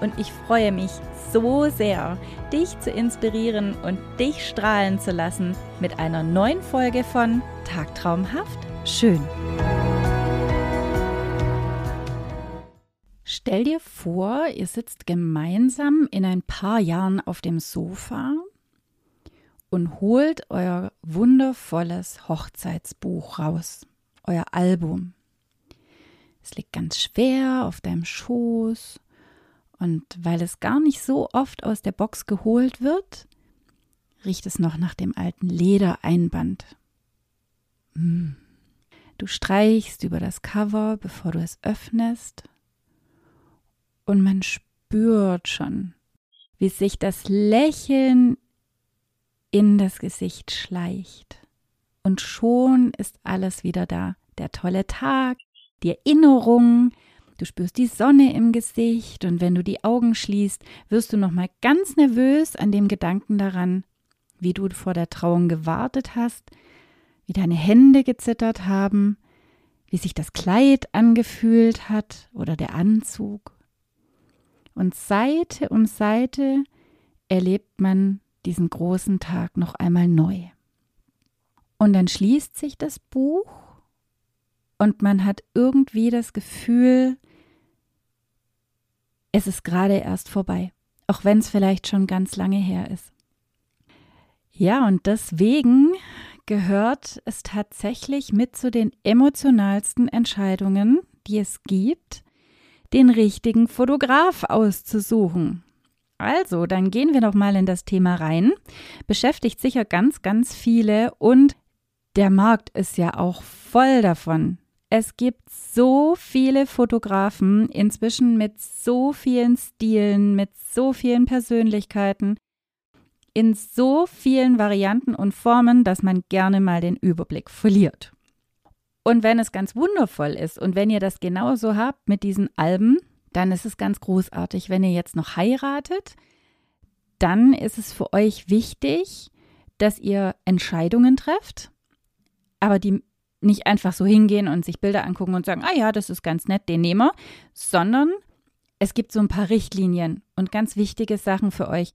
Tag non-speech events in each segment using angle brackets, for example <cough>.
und ich freue mich so sehr, dich zu inspirieren und dich strahlen zu lassen mit einer neuen Folge von Tagtraumhaft schön. Stell dir vor, ihr sitzt gemeinsam in ein paar Jahren auf dem Sofa und holt euer wundervolles Hochzeitsbuch raus, euer Album. Es liegt ganz schwer auf deinem Schoß und weil es gar nicht so oft aus der Box geholt wird, riecht es noch nach dem alten Ledereinband. Hm. Du streichst über das Cover, bevor du es öffnest, und man spürt schon, wie sich das Lächeln in das Gesicht schleicht. Und schon ist alles wieder da. Der tolle Tag, die Erinnerung, Du spürst die Sonne im Gesicht und wenn du die Augen schließt, wirst du noch mal ganz nervös an dem Gedanken daran, wie du vor der Trauung gewartet hast, wie deine Hände gezittert haben, wie sich das Kleid angefühlt hat oder der Anzug. Und Seite um Seite erlebt man diesen großen Tag noch einmal neu. Und dann schließt sich das Buch und man hat irgendwie das Gefühl, es ist gerade erst vorbei, auch wenn es vielleicht schon ganz lange her ist. Ja, und deswegen gehört es tatsächlich mit zu den emotionalsten Entscheidungen, die es gibt, den richtigen Fotograf auszusuchen. Also, dann gehen wir noch mal in das Thema rein. Beschäftigt sicher ganz, ganz viele und der Markt ist ja auch voll davon. Es gibt so viele Fotografen, inzwischen mit so vielen Stilen, mit so vielen Persönlichkeiten, in so vielen Varianten und Formen, dass man gerne mal den Überblick verliert. Und wenn es ganz wundervoll ist und wenn ihr das genauso habt mit diesen Alben, dann ist es ganz großartig. Wenn ihr jetzt noch heiratet, dann ist es für euch wichtig, dass ihr Entscheidungen trefft, aber die nicht einfach so hingehen und sich Bilder angucken und sagen, ah ja, das ist ganz nett, den nehmen wir, sondern es gibt so ein paar Richtlinien und ganz wichtige Sachen für euch,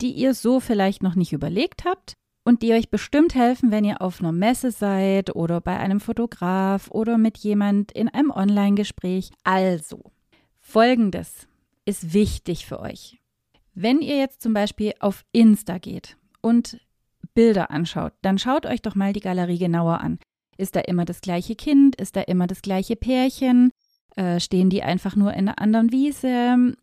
die ihr so vielleicht noch nicht überlegt habt und die euch bestimmt helfen, wenn ihr auf einer Messe seid oder bei einem Fotograf oder mit jemand in einem Online-Gespräch. Also, folgendes ist wichtig für euch. Wenn ihr jetzt zum Beispiel auf Insta geht und Bilder anschaut, dann schaut euch doch mal die Galerie genauer an. Ist da immer das gleiche Kind? Ist da immer das gleiche Pärchen? Äh, stehen die einfach nur in einer anderen Wiese?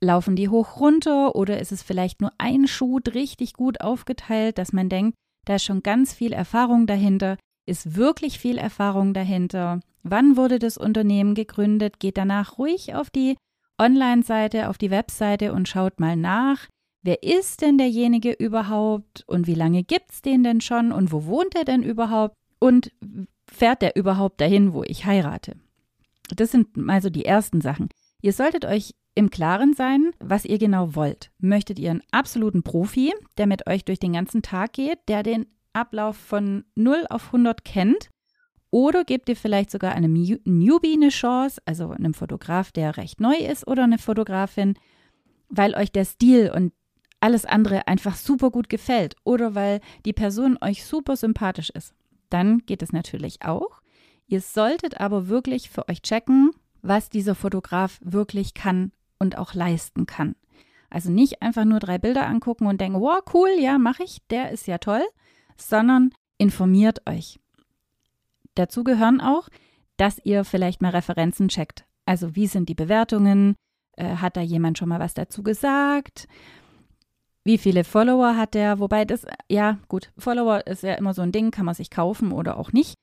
Laufen die hoch runter oder ist es vielleicht nur ein Schuh richtig gut aufgeteilt, dass man denkt, da ist schon ganz viel Erfahrung dahinter? Ist wirklich viel Erfahrung dahinter? Wann wurde das Unternehmen gegründet? Geht danach ruhig auf die Online-Seite, auf die Webseite und schaut mal nach. Wer ist denn derjenige überhaupt und wie lange gibt es den denn schon und wo wohnt er denn überhaupt? Und fährt der überhaupt dahin, wo ich heirate? Das sind mal so die ersten Sachen. Ihr solltet euch im Klaren sein, was ihr genau wollt. Möchtet ihr einen absoluten Profi, der mit euch durch den ganzen Tag geht, der den Ablauf von 0 auf 100 kennt? Oder gebt ihr vielleicht sogar einem Newbie eine Chance, also einem Fotograf, der recht neu ist, oder eine Fotografin, weil euch der Stil und alles andere einfach super gut gefällt oder weil die Person euch super sympathisch ist? Dann geht es natürlich auch. Ihr solltet aber wirklich für euch checken, was dieser Fotograf wirklich kann und auch leisten kann. Also nicht einfach nur drei Bilder angucken und denken, wow, cool, ja, mache ich, der ist ja toll, sondern informiert euch. Dazu gehören auch, dass ihr vielleicht mal Referenzen checkt. Also wie sind die Bewertungen? Äh, hat da jemand schon mal was dazu gesagt? Wie viele Follower hat der? Wobei das, ja, gut, Follower ist ja immer so ein Ding, kann man sich kaufen oder auch nicht.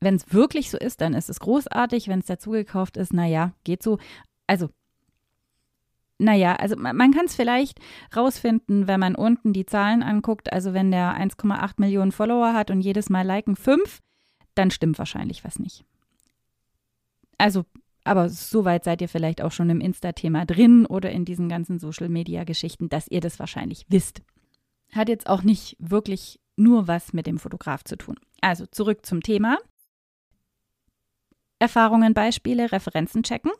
Wenn es wirklich so ist, dann ist es großartig. Wenn es dazu gekauft ist, naja, geht so. Also, naja, also man kann es vielleicht rausfinden, wenn man unten die Zahlen anguckt. Also wenn der 1,8 Millionen Follower hat und jedes Mal liken 5, dann stimmt wahrscheinlich was nicht. Also, aber soweit seid ihr vielleicht auch schon im Insta-Thema drin oder in diesen ganzen Social-Media-Geschichten, dass ihr das wahrscheinlich wisst. Hat jetzt auch nicht wirklich nur was mit dem Fotograf zu tun. Also zurück zum Thema. Erfahrungen, Beispiele, Referenzen checken.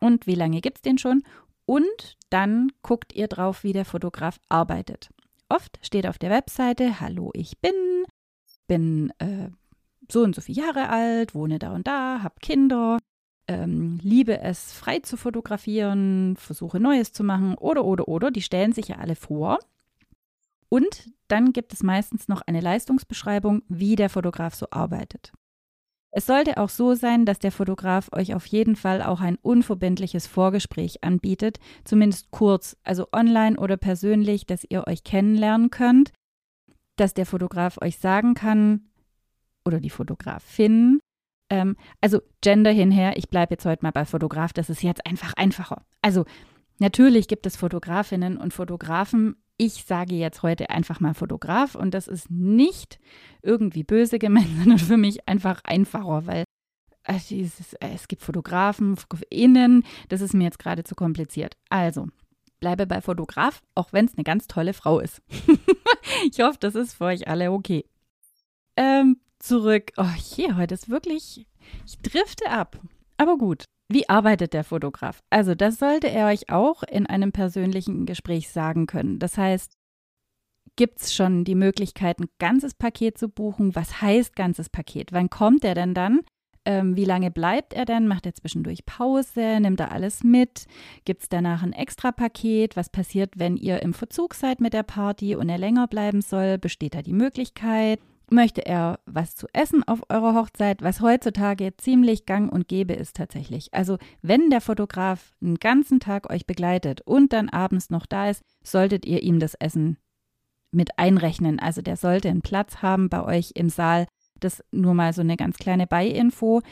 Und wie lange gibt es den schon? Und dann guckt ihr drauf, wie der Fotograf arbeitet. Oft steht auf der Webseite, hallo, ich bin, bin äh, so und so viele Jahre alt, wohne da und da, habe Kinder, ähm, liebe es, frei zu fotografieren, versuche Neues zu machen oder, oder, oder. Die stellen sich ja alle vor. Und dann gibt es meistens noch eine Leistungsbeschreibung, wie der Fotograf so arbeitet. Es sollte auch so sein, dass der Fotograf euch auf jeden Fall auch ein unverbindliches Vorgespräch anbietet, zumindest kurz, also online oder persönlich, dass ihr euch kennenlernen könnt, dass der Fotograf euch sagen kann oder die Fotografin, ähm, also Gender hinher, ich bleibe jetzt heute mal bei Fotograf, das ist jetzt einfach einfacher. Also natürlich gibt es Fotografinnen und Fotografen, ich sage jetzt heute einfach mal Fotograf und das ist nicht irgendwie böse gemeint, <laughs> sondern für mich einfach einfacher, weil also es, gibt Fotografen, Fotografinnen, das ist mir jetzt gerade zu kompliziert. Also, bleibe bei Fotograf, auch wenn es eine ganz tolle Frau ist. <laughs> ich hoffe, das ist für euch alle okay. Ähm, zurück. Oh je, heute ist wirklich, ich drifte ab. Aber gut. Wie arbeitet der Fotograf? Also das sollte er euch auch in einem persönlichen Gespräch sagen können. Das heißt, gibt es schon die Möglichkeit, ein ganzes Paket zu buchen? Was heißt ganzes Paket? Wann kommt er denn dann? Ähm, wie lange bleibt er denn? Macht er zwischendurch Pause? Nimmt er alles mit? Gibt es danach ein extra Paket? Was passiert, wenn ihr im Verzug seid mit der Party und er länger bleiben soll? Besteht da die Möglichkeit? Möchte er was zu essen auf eurer Hochzeit, was heutzutage ziemlich gang und gäbe ist tatsächlich. Also wenn der Fotograf einen ganzen Tag euch begleitet und dann abends noch da ist, solltet ihr ihm das Essen mit einrechnen. Also der sollte einen Platz haben bei euch im Saal. Das nur mal so eine ganz kleine Beiinfo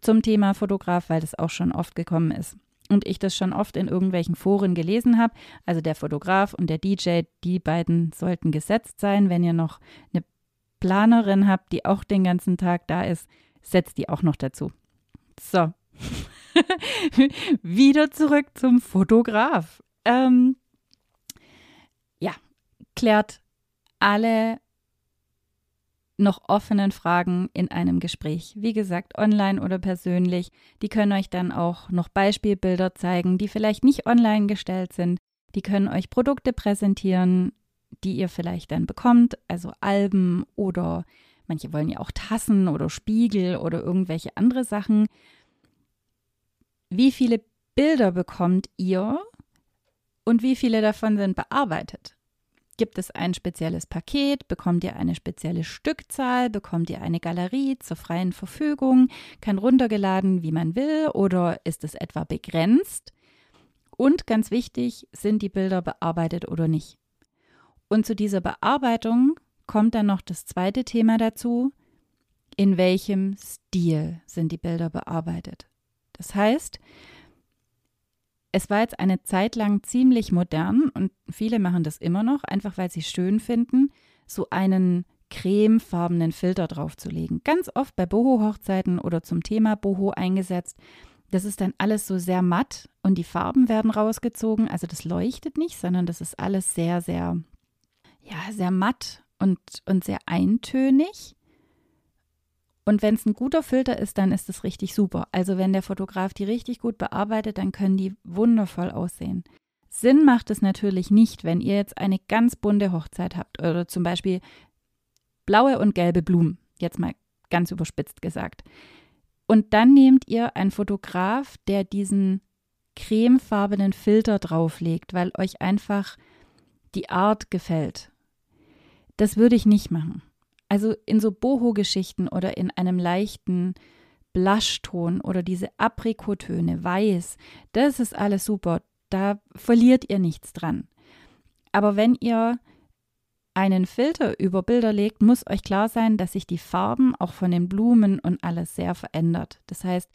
zum Thema Fotograf, weil das auch schon oft gekommen ist. Und ich das schon oft in irgendwelchen Foren gelesen habe. Also der Fotograf und der DJ, die beiden sollten gesetzt sein. Wenn ihr noch eine Planerin habt, die auch den ganzen Tag da ist, setzt die auch noch dazu. So. <laughs> Wieder zurück zum Fotograf. Ähm, ja, klärt alle noch offenen Fragen in einem Gespräch. Wie gesagt, online oder persönlich. Die können euch dann auch noch Beispielbilder zeigen, die vielleicht nicht online gestellt sind. Die können euch Produkte präsentieren, die ihr vielleicht dann bekommt, also Alben oder manche wollen ja auch Tassen oder Spiegel oder irgendwelche andere Sachen. Wie viele Bilder bekommt ihr und wie viele davon sind bearbeitet? Gibt es ein spezielles Paket? Bekommt ihr eine spezielle Stückzahl? Bekommt ihr eine Galerie zur freien Verfügung? Kann runtergeladen, wie man will? Oder ist es etwa begrenzt? Und ganz wichtig, sind die Bilder bearbeitet oder nicht? Und zu dieser Bearbeitung kommt dann noch das zweite Thema dazu, in welchem Stil sind die Bilder bearbeitet. Das heißt, es war jetzt eine Zeit lang ziemlich modern und viele machen das immer noch, einfach weil sie schön finden, so einen cremefarbenen Filter draufzulegen. Ganz oft bei Boho-Hochzeiten oder zum Thema Boho eingesetzt. Das ist dann alles so sehr matt und die Farben werden rausgezogen. Also das leuchtet nicht, sondern das ist alles sehr, sehr ja, sehr matt und, und sehr eintönig. Und wenn es ein guter Filter ist, dann ist es richtig super. Also wenn der Fotograf die richtig gut bearbeitet, dann können die wundervoll aussehen. Sinn macht es natürlich nicht, wenn ihr jetzt eine ganz bunte Hochzeit habt oder zum Beispiel blaue und gelbe Blumen, jetzt mal ganz überspitzt gesagt. Und dann nehmt ihr einen Fotograf, der diesen cremefarbenen Filter drauflegt, weil euch einfach die Art gefällt. Das würde ich nicht machen. Also in so Boho-Geschichten oder in einem leichten Blushton oder diese Aprikotöne, weiß, das ist alles super. Da verliert ihr nichts dran. Aber wenn ihr einen Filter über Bilder legt, muss euch klar sein, dass sich die Farben auch von den Blumen und alles sehr verändert. Das heißt,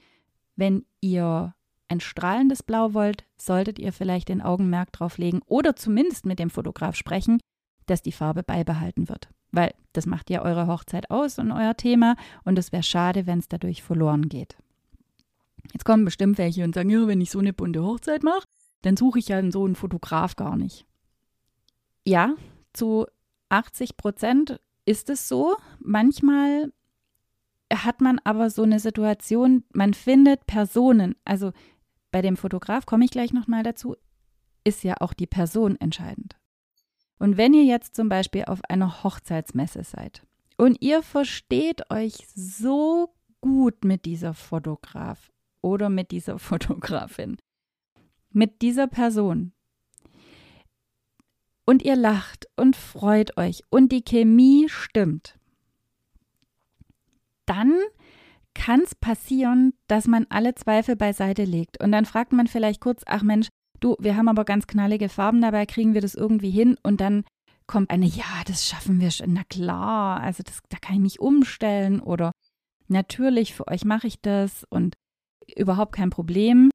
wenn ihr ein strahlendes Blau wollt, solltet ihr vielleicht den Augenmerk drauf legen oder zumindest mit dem Fotograf sprechen, dass die Farbe beibehalten wird. Weil das macht ja eure Hochzeit aus und euer Thema und es wäre schade, wenn es dadurch verloren geht. Jetzt kommen bestimmt welche und sagen, ja, wenn ich so eine bunte Hochzeit mache, dann suche ich ja so einen Fotograf gar nicht. Ja, zu 80 Prozent ist es so. Manchmal hat man aber so eine Situation, man findet Personen, also bei dem Fotograf komme ich gleich nochmal dazu, ist ja auch die Person entscheidend. Und wenn ihr jetzt zum Beispiel auf einer Hochzeitsmesse seid und ihr versteht euch so gut mit dieser Fotograf oder mit dieser <laughs> Fotografin, mit dieser Person, und ihr lacht und freut euch und die Chemie stimmt, dann kann es passieren, dass man alle Zweifel beiseite legt. Und dann fragt man vielleicht kurz, ach Mensch, du, wir haben aber ganz knallige Farben dabei, kriegen wir das irgendwie hin? Und dann kommt eine, ja, das schaffen wir schon, na klar, also das, da kann ich mich umstellen oder natürlich, für euch mache ich das und überhaupt kein Problem.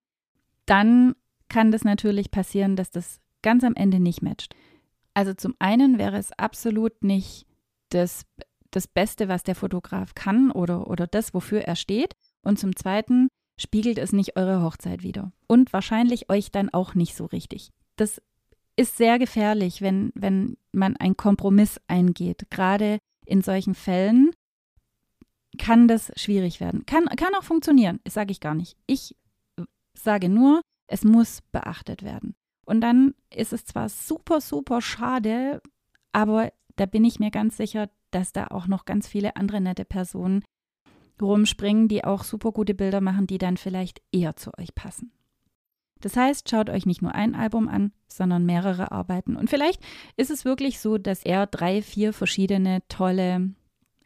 Dann kann das natürlich passieren, dass das ganz am Ende nicht matcht. Also zum einen wäre es absolut nicht das, das Beste, was der Fotograf kann oder, oder das, wofür er steht. Und zum zweiten spiegelt es nicht eure Hochzeit wieder. Und wahrscheinlich euch dann auch nicht so richtig. Das ist sehr gefährlich, wenn, wenn man einen Kompromiss eingeht. Gerade in solchen Fällen kann das schwierig werden. Kann, kann auch funktionieren, sage ich gar nicht. Ich sage nur, es muss beachtet werden. Und dann ist es zwar super, super schade, aber da bin ich mir ganz sicher, dass da auch noch ganz viele andere nette Personen rumspringen, die auch super gute Bilder machen, die dann vielleicht eher zu euch passen. Das heißt, schaut euch nicht nur ein Album an, sondern mehrere Arbeiten. Und vielleicht ist es wirklich so, dass er drei, vier verschiedene tolle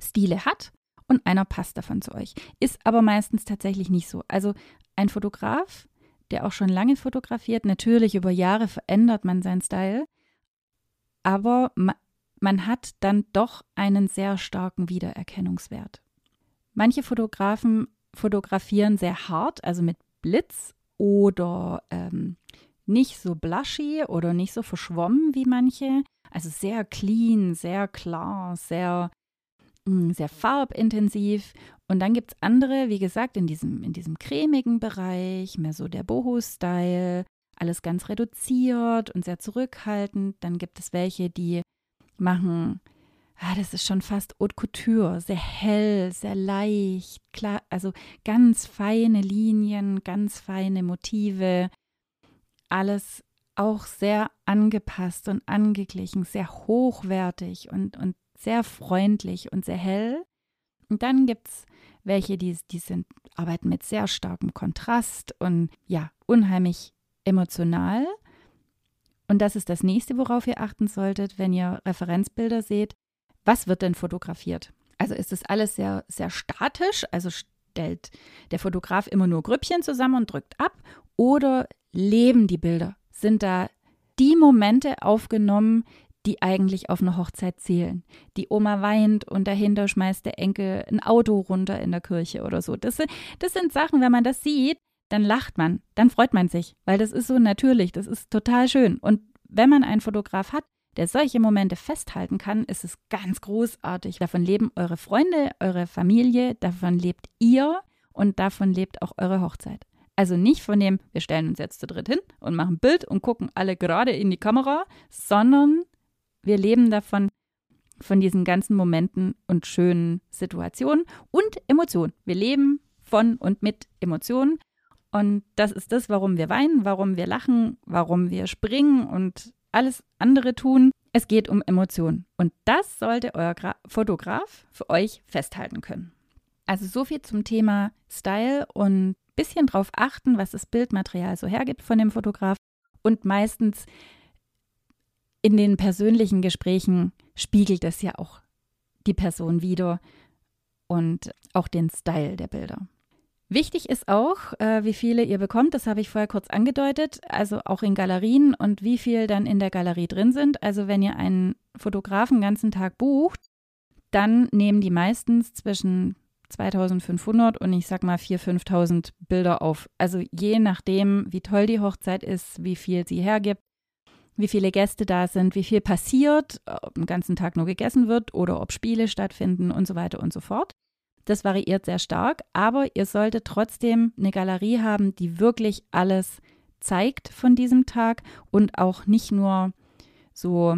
Stile hat und einer passt davon zu euch. Ist aber meistens tatsächlich nicht so. Also ein Fotograf der auch schon lange fotografiert. Natürlich über Jahre verändert man seinen Style, aber man hat dann doch einen sehr starken Wiedererkennungswert. Manche Fotografen fotografieren sehr hart, also mit Blitz oder ähm, nicht so blushy oder nicht so verschwommen wie manche. Also sehr clean, sehr klar, sehr hm, sehr farbintensiv. Und dann gibt es andere, wie gesagt, in diesem, in diesem cremigen Bereich, mehr so der Boho-Style, alles ganz reduziert und sehr zurückhaltend. Dann gibt es welche, die machen, ah, das ist schon fast Haute Couture, sehr hell, sehr leicht, klar, also ganz feine Linien, ganz feine Motive, alles auch sehr angepasst und angeglichen, sehr hochwertig und, und sehr freundlich und sehr hell. Und dann gibt es welche, die, die sind, arbeiten mit sehr starkem Kontrast und ja, unheimlich emotional. Und das ist das nächste, worauf ihr achten solltet, wenn ihr Referenzbilder seht. Was wird denn fotografiert? Also ist das alles sehr, sehr statisch, also stellt der Fotograf immer nur Grüppchen zusammen und drückt ab, oder leben die Bilder? Sind da die Momente aufgenommen, die eigentlich auf eine Hochzeit zählen. Die Oma weint und dahinter schmeißt der Enkel ein Auto runter in der Kirche oder so. Das, das sind Sachen, wenn man das sieht, dann lacht man, dann freut man sich, weil das ist so natürlich, das ist total schön. Und wenn man einen Fotograf hat, der solche Momente festhalten kann, ist es ganz großartig. Davon leben eure Freunde, eure Familie, davon lebt ihr und davon lebt auch eure Hochzeit. Also nicht von dem, wir stellen uns jetzt zu dritt hin und machen ein Bild und gucken alle gerade in die Kamera, sondern wir leben davon, von diesen ganzen Momenten und schönen Situationen und Emotionen. Wir leben von und mit Emotionen. Und das ist das, warum wir weinen, warum wir lachen, warum wir springen und alles andere tun. Es geht um Emotionen. Und das sollte euer Gra Fotograf für euch festhalten können. Also so viel zum Thema Style und bisschen drauf achten, was das Bildmaterial so hergibt von dem Fotograf. Und meistens in den persönlichen Gesprächen spiegelt es ja auch die Person wieder und auch den Style der Bilder. Wichtig ist auch, äh, wie viele ihr bekommt, das habe ich vorher kurz angedeutet, also auch in Galerien und wie viel dann in der Galerie drin sind. Also wenn ihr einen Fotografen ganzen Tag bucht, dann nehmen die meistens zwischen 2500 und ich sag mal 4.000, 5.000 Bilder auf. Also je nachdem, wie toll die Hochzeit ist, wie viel sie hergibt, wie viele Gäste da sind, wie viel passiert, ob den ganzen Tag nur gegessen wird oder ob Spiele stattfinden und so weiter und so fort. Das variiert sehr stark, aber ihr solltet trotzdem eine Galerie haben, die wirklich alles zeigt von diesem Tag und auch nicht nur so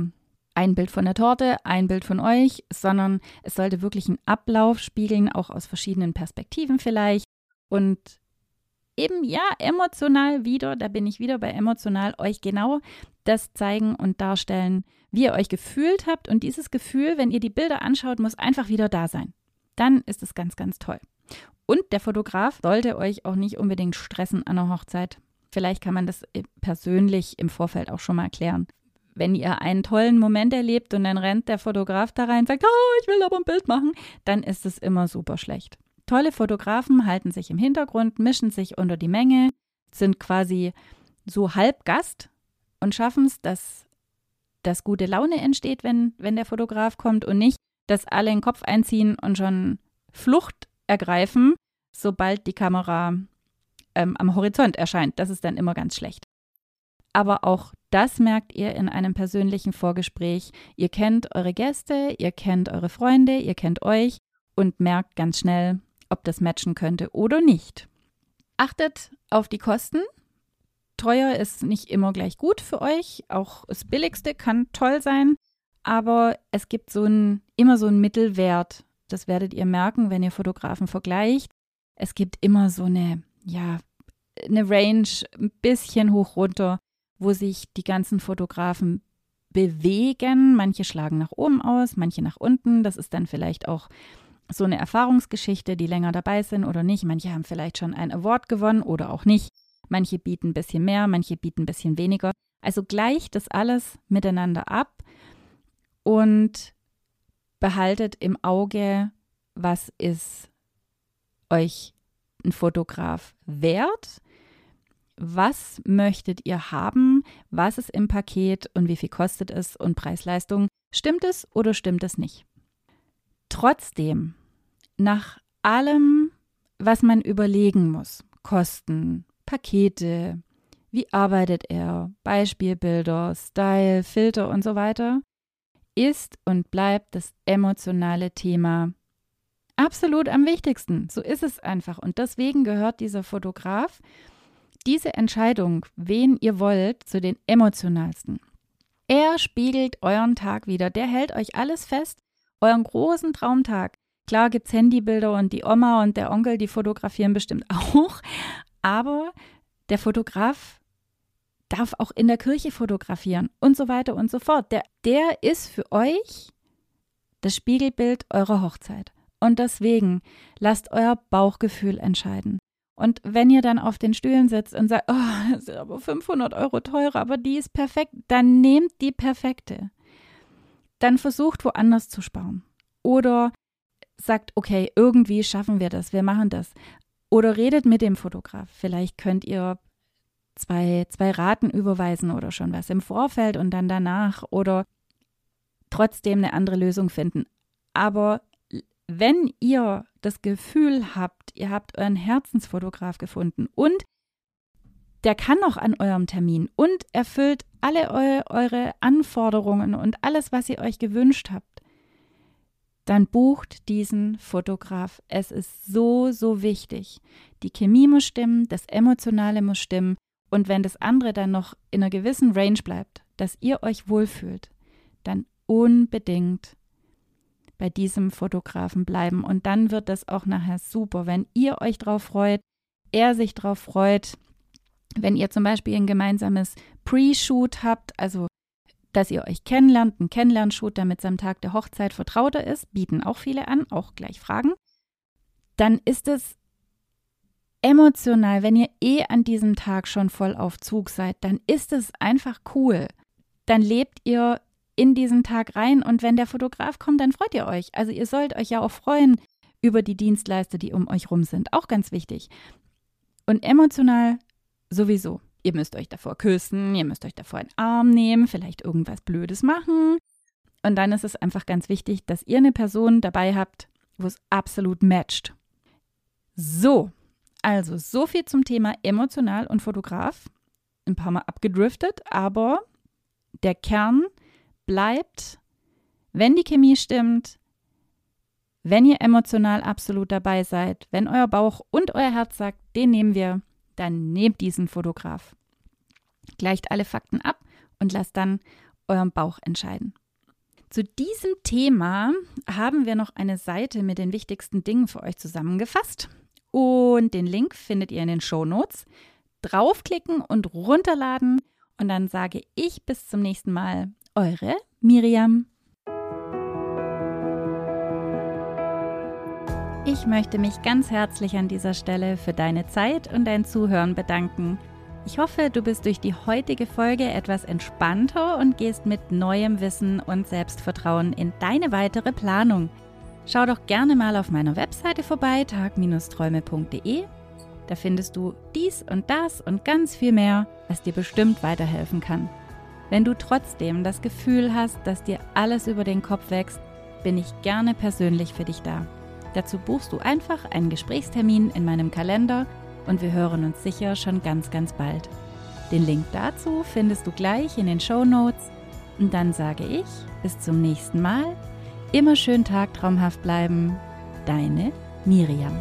ein Bild von der Torte, ein Bild von euch, sondern es sollte wirklich einen Ablauf spiegeln, auch aus verschiedenen Perspektiven vielleicht. Und eben ja, emotional wieder, da bin ich wieder bei emotional, euch genau das zeigen und darstellen, wie ihr euch gefühlt habt. Und dieses Gefühl, wenn ihr die Bilder anschaut, muss einfach wieder da sein. Dann ist es ganz, ganz toll. Und der Fotograf sollte euch auch nicht unbedingt stressen an der Hochzeit. Vielleicht kann man das persönlich im Vorfeld auch schon mal erklären wenn ihr einen tollen Moment erlebt und dann rennt der Fotograf da rein und sagt, oh, ich will aber ein Bild machen, dann ist es immer super schlecht. Tolle Fotografen halten sich im Hintergrund, mischen sich unter die Menge, sind quasi so halb Gast und schaffen es, dass, dass gute Laune entsteht, wenn, wenn der Fotograf kommt und nicht, dass alle den Kopf einziehen und schon Flucht ergreifen, sobald die Kamera ähm, am Horizont erscheint. Das ist dann immer ganz schlecht. Aber auch das merkt ihr in einem persönlichen Vorgespräch. Ihr kennt eure Gäste, ihr kennt eure Freunde, ihr kennt euch und merkt ganz schnell, ob das matchen könnte oder nicht. Achtet auf die Kosten. Teuer ist nicht immer gleich gut für euch. Auch das Billigste kann toll sein. Aber es gibt so ein, immer so einen Mittelwert. Das werdet ihr merken, wenn ihr Fotografen vergleicht. Es gibt immer so eine, ja, eine Range ein bisschen hoch runter wo sich die ganzen Fotografen bewegen. Manche schlagen nach oben aus, manche nach unten. Das ist dann vielleicht auch so eine Erfahrungsgeschichte, die länger dabei sind oder nicht. Manche haben vielleicht schon einen Award gewonnen oder auch nicht. Manche bieten ein bisschen mehr, manche bieten ein bisschen weniger. Also gleicht das alles miteinander ab und behaltet im Auge, was ist euch ein Fotograf wert? Was möchtet ihr haben, was ist im Paket? Und wie viel kostet es? Und Preis-Leistung. Stimmt es oder stimmt es nicht? Trotzdem, nach allem, was man überlegen muss, Kosten, Pakete, wie arbeitet er, Beispielbilder, Style, Filter und so weiter, ist und bleibt das emotionale Thema absolut am wichtigsten. So ist es einfach. Und deswegen gehört dieser Fotograf diese Entscheidung, wen ihr wollt, zu den emotionalsten. Er spiegelt euren Tag wieder. Der hält euch alles fest, euren großen Traumtag. Klar gibt es Handybilder und die Oma und der Onkel, die fotografieren bestimmt <laughs> auch. Aber der Fotograf darf auch in der Kirche fotografieren und so weiter und so fort. Der, der ist für euch das Spiegelbild eurer Hochzeit. Und deswegen lasst euer Bauchgefühl entscheiden. Und wenn ihr dann auf den Stühlen sitzt und sagt, oh, das ist aber 500 Euro teurer, aber die ist perfekt, dann nehmt die perfekte. Dann versucht woanders zu sparen. Oder sagt, okay, irgendwie schaffen wir das, wir machen das. Oder redet mit dem Fotograf. Vielleicht könnt ihr zwei, zwei Raten überweisen oder schon was im Vorfeld und dann danach oder trotzdem eine andere Lösung finden. Aber wenn ihr das Gefühl habt, ihr habt euren Herzensfotograf gefunden und der kann noch an eurem Termin und erfüllt alle eu eure Anforderungen und alles, was ihr euch gewünscht habt, dann bucht diesen Fotograf. Es ist so, so wichtig. Die Chemie muss stimmen, das Emotionale muss stimmen und wenn das andere dann noch in einer gewissen Range bleibt, dass ihr euch wohlfühlt, dann unbedingt bei diesem Fotografen bleiben. Und dann wird das auch nachher super, wenn ihr euch drauf freut, er sich drauf freut. Wenn ihr zum Beispiel ein gemeinsames Pre-Shoot habt, also dass ihr euch kennenlernt, ein Kennenlernshoot, damit es am Tag der Hochzeit vertrauter ist, bieten auch viele an, auch gleich Fragen, dann ist es emotional, wenn ihr eh an diesem Tag schon voll auf Zug seid, dann ist es einfach cool. Dann lebt ihr in diesen Tag rein und wenn der Fotograf kommt, dann freut ihr euch. Also ihr sollt euch ja auch freuen über die Dienstleister, die um euch rum sind. Auch ganz wichtig. Und emotional sowieso. Ihr müsst euch davor küssen, ihr müsst euch davor einen Arm nehmen, vielleicht irgendwas Blödes machen. Und dann ist es einfach ganz wichtig, dass ihr eine Person dabei habt, wo es absolut matcht. So, also so viel zum Thema emotional und Fotograf. Ein paar Mal abgedriftet, aber der Kern bleibt, wenn die Chemie stimmt, wenn ihr emotional absolut dabei seid, wenn euer Bauch und euer Herz sagt, den nehmen wir, dann nehmt diesen Fotograf. Gleicht alle Fakten ab und lasst dann euren Bauch entscheiden. Zu diesem Thema haben wir noch eine Seite mit den wichtigsten Dingen für euch zusammengefasst. Und den Link findet ihr in den Show Notes. Draufklicken und runterladen. Und dann sage ich bis zum nächsten Mal. Eure Miriam. Ich möchte mich ganz herzlich an dieser Stelle für deine Zeit und dein Zuhören bedanken. Ich hoffe, du bist durch die heutige Folge etwas entspannter und gehst mit neuem Wissen und Selbstvertrauen in deine weitere Planung. Schau doch gerne mal auf meiner Webseite vorbei, tag-träume.de. Da findest du dies und das und ganz viel mehr, was dir bestimmt weiterhelfen kann. Wenn du trotzdem das Gefühl hast, dass dir alles über den Kopf wächst, bin ich gerne persönlich für dich da. Dazu buchst du einfach einen Gesprächstermin in meinem Kalender und wir hören uns sicher schon ganz, ganz bald. Den Link dazu findest du gleich in den Show Notes. Und dann sage ich bis zum nächsten Mal. Immer schön tagtraumhaft bleiben. Deine Miriam.